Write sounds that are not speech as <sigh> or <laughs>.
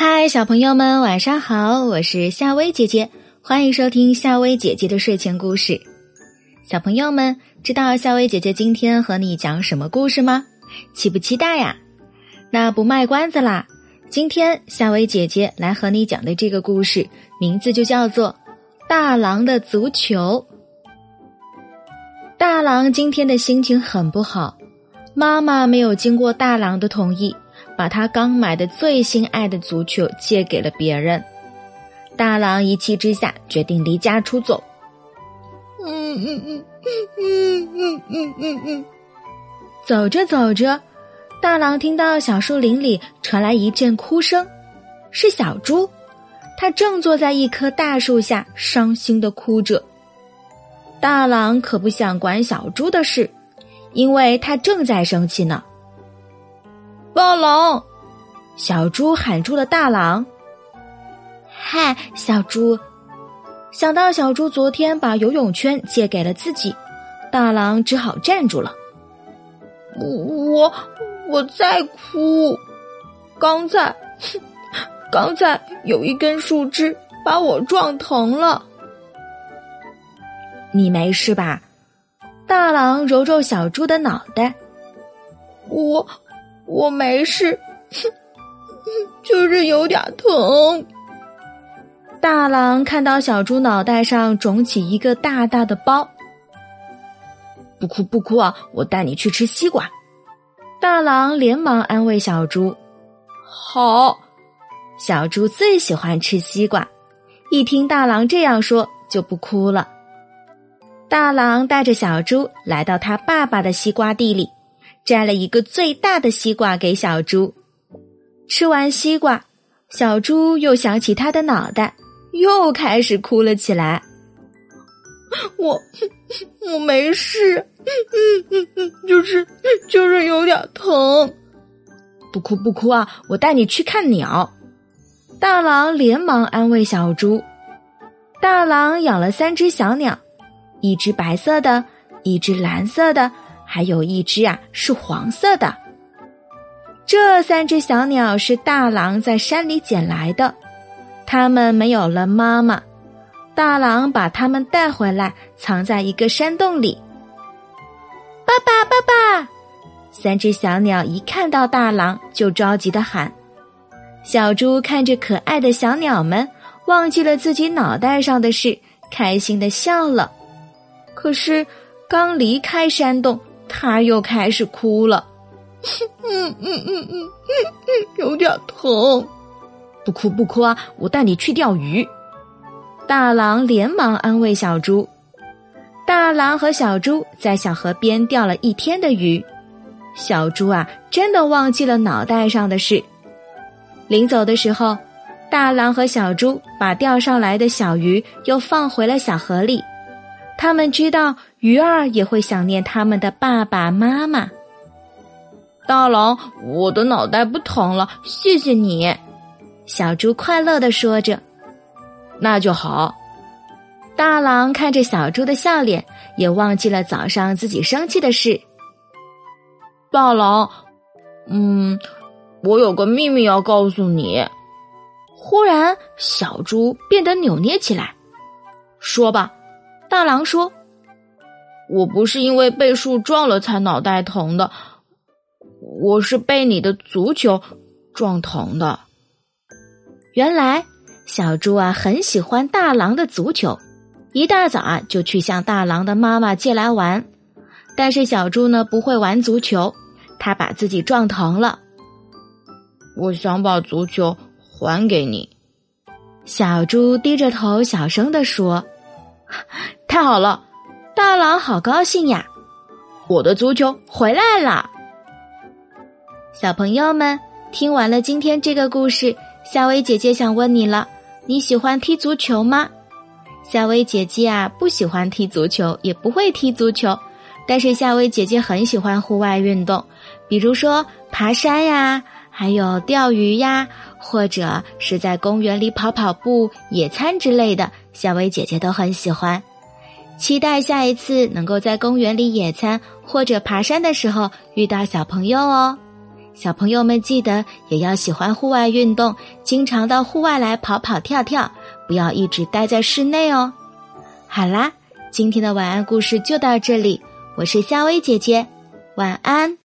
嗨，小朋友们，晚上好！我是夏薇姐姐，欢迎收听夏薇姐姐的睡前故事。小朋友们，知道夏薇姐姐今天和你讲什么故事吗？期不期待呀？那不卖关子啦，今天夏薇姐姐来和你讲的这个故事，名字就叫做《大狼的足球》。大狼今天的心情很不好，妈妈没有经过大狼的同意。把他刚买的最心爱的足球借给了别人，大狼一气之下决定离家出走。嗯嗯嗯嗯嗯嗯嗯嗯，走着走着，大狼听到小树林里传来一阵哭声，是小猪，它正坐在一棵大树下伤心的哭着。大狼可不想管小猪的事，因为他正在生气呢。大狼，小猪喊住了大狼。嗨，小猪！想到小猪昨天把游泳圈借给了自己，大狼只好站住了。我我在哭，刚才 <laughs> 刚才有一根树枝把我撞疼了。你没事吧？大狼揉揉小猪的脑袋。我。我没事，<laughs> 就是有点疼。大狼看到小猪脑袋上肿起一个大大的包，不哭不哭啊！我带你去吃西瓜。大狼连忙安慰小猪：“好。”小猪最喜欢吃西瓜，一听大狼这样说，就不哭了。大狼带着小猪来到他爸爸的西瓜地里。摘了一个最大的西瓜给小猪，吃完西瓜，小猪又想起他的脑袋，又开始哭了起来。我我没事，就是就是有点疼。不哭不哭啊，我带你去看鸟。大狼连忙安慰小猪。大狼养了三只小鸟，一只白色的，一只蓝色的。还有一只啊，是黄色的。这三只小鸟是大狼在山里捡来的，它们没有了妈妈，大狼把它们带回来，藏在一个山洞里。爸爸，爸爸！三只小鸟一看到大狼，就着急的喊。小猪看着可爱的小鸟们，忘记了自己脑袋上的事，开心的笑了。可是刚离开山洞。他又开始哭了，嗯嗯嗯嗯嗯嗯，有点疼。不哭不哭啊，我带你去钓鱼。大狼连忙安慰小猪。大狼和小猪在小河边钓了一天的鱼，小猪啊，真的忘记了脑袋上的事。临走的时候，大狼和小猪把钓上来的小鱼又放回了小河里。他们知道鱼儿也会想念他们的爸爸妈妈。大狼，我的脑袋不疼了，谢谢你。小猪快乐的说着。那就好。大狼看着小猪的笑脸，也忘记了早上自己生气的事。大狼，嗯，我有个秘密要告诉你。忽然，小猪变得扭捏起来。说吧。大狼说：“我不是因为被树撞了才脑袋疼的，我是被你的足球撞疼的。”原来小猪啊很喜欢大狼的足球，一大早啊就去向大狼的妈妈借来玩。但是小猪呢不会玩足球，他把自己撞疼了。我想把足球还给你。小猪低着头小声的说。太好了，大狼好高兴呀！我的足球回来了。小朋友们，听完了今天这个故事，夏薇姐姐想问你了：你喜欢踢足球吗？夏薇姐姐啊，不喜欢踢足球，也不会踢足球，但是夏薇姐姐很喜欢户外运动，比如说爬山呀，还有钓鱼呀，或者是在公园里跑跑步、野餐之类的。夏薇姐姐都很喜欢，期待下一次能够在公园里野餐或者爬山的时候遇到小朋友哦。小朋友们记得也要喜欢户外运动，经常到户外来跑跑跳跳，不要一直待在室内哦。好啦，今天的晚安故事就到这里，我是夏薇姐姐，晚安。